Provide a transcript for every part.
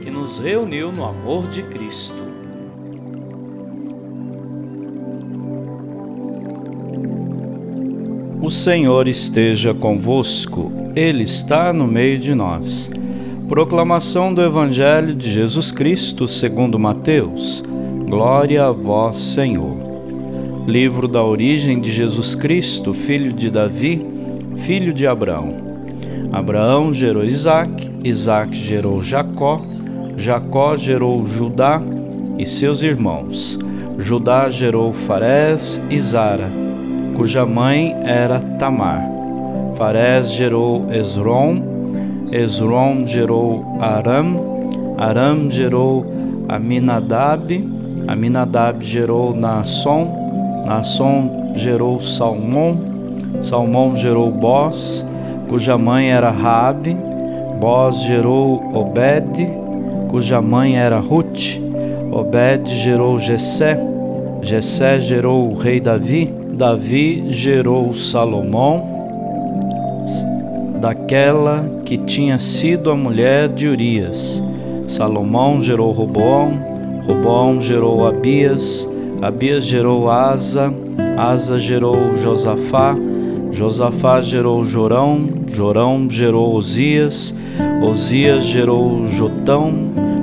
que nos reuniu no amor de Cristo. O Senhor esteja convosco, Ele está no meio de nós. Proclamação do Evangelho de Jesus Cristo segundo Mateus. Glória a vós, Senhor. Livro da origem de Jesus Cristo, filho de Davi, filho de Abraão. Abraão gerou Isaac, Isaac gerou Jacó, Jacó gerou Judá e seus irmãos. Judá gerou Farés e Zara, cuja mãe era Tamar. Farés gerou Esrom, Esrom gerou Aram, Aram gerou Aminadab, Aminadab gerou Naasson, Naasson gerou Salmão, Salmão gerou Boz, cuja mãe era Raabe, Boz gerou Obed, cuja mãe era Ruth. Obed gerou Jessé, Jessé gerou o rei Davi, Davi gerou Salomão, daquela que tinha sido a mulher de Urias. Salomão gerou Roboão, Roboão gerou Abias, Abias gerou Asa, Asa gerou Josafá, Josafá gerou Jorão, Jorão gerou Osias, Osias gerou Jotão,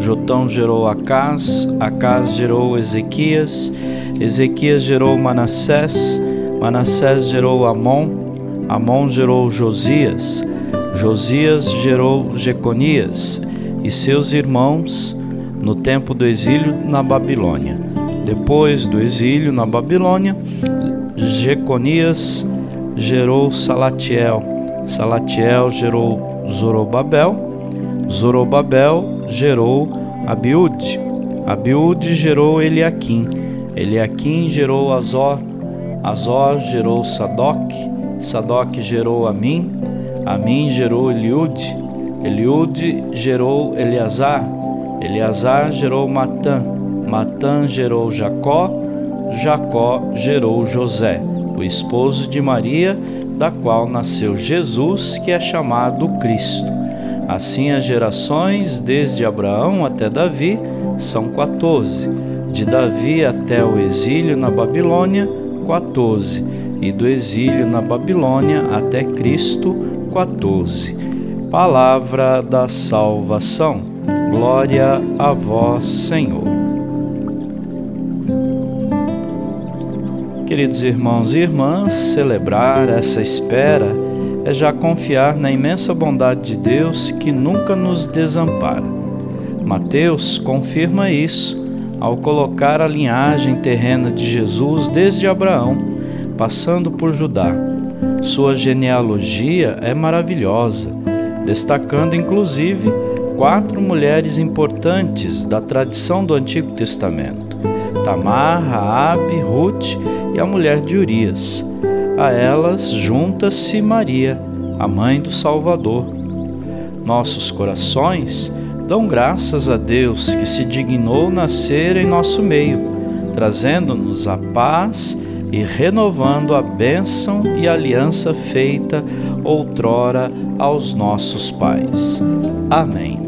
Jotão gerou Acás, Acás gerou Ezequias, Ezequias gerou Manassés, Manassés gerou Amon, Amon gerou Josias, Josias gerou Jeconias e seus irmãos no tempo do exílio na Babilônia. Depois do exílio na Babilônia, Jeconias gerou Salatiel, Salatiel gerou Zorobabel, Zorobabel gerou Abiúde. Abiúde gerou Eliaquim. Eliaquim gerou Azor. Azor gerou Sadoc. Sadoc gerou Amim. Amim gerou Eliude. Eliude gerou Eleazar. Eleazar gerou Matã. Matã gerou Jacó. Jacó gerou José, o esposo de Maria, da qual nasceu Jesus, que é chamado Cristo. Assim as gerações, desde Abraão até Davi, são 14. De Davi até o exílio na Babilônia, 14. E do exílio na Babilônia até Cristo, 14. Palavra da salvação. Glória a vós, Senhor. Queridos irmãos e irmãs, celebrar essa espera é já confiar na imensa bondade de Deus que nunca nos desampara. Mateus confirma isso ao colocar a linhagem terrena de Jesus desde Abraão, passando por Judá. Sua genealogia é maravilhosa, destacando inclusive quatro mulheres importantes da tradição do Antigo Testamento: Tamar, Raabe, Ruth e a mulher de Urias a elas junta-se Maria, a mãe do Salvador. Nossos corações dão graças a Deus que se dignou nascer em nosso meio, trazendo-nos a paz e renovando a bênção e aliança feita outrora aos nossos pais. Amém.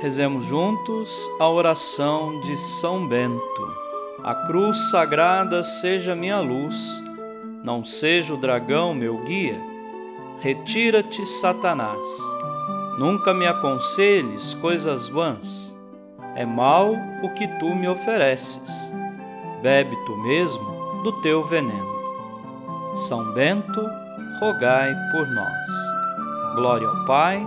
Rezemos juntos a oração de São Bento. A cruz sagrada seja minha luz, não seja o dragão meu guia Retira-te, Satanás. Nunca me aconselhes coisas vãs. É mal o que tu me ofereces. Bebe tu mesmo do teu veneno. São Bento, rogai por nós. Glória ao Pai,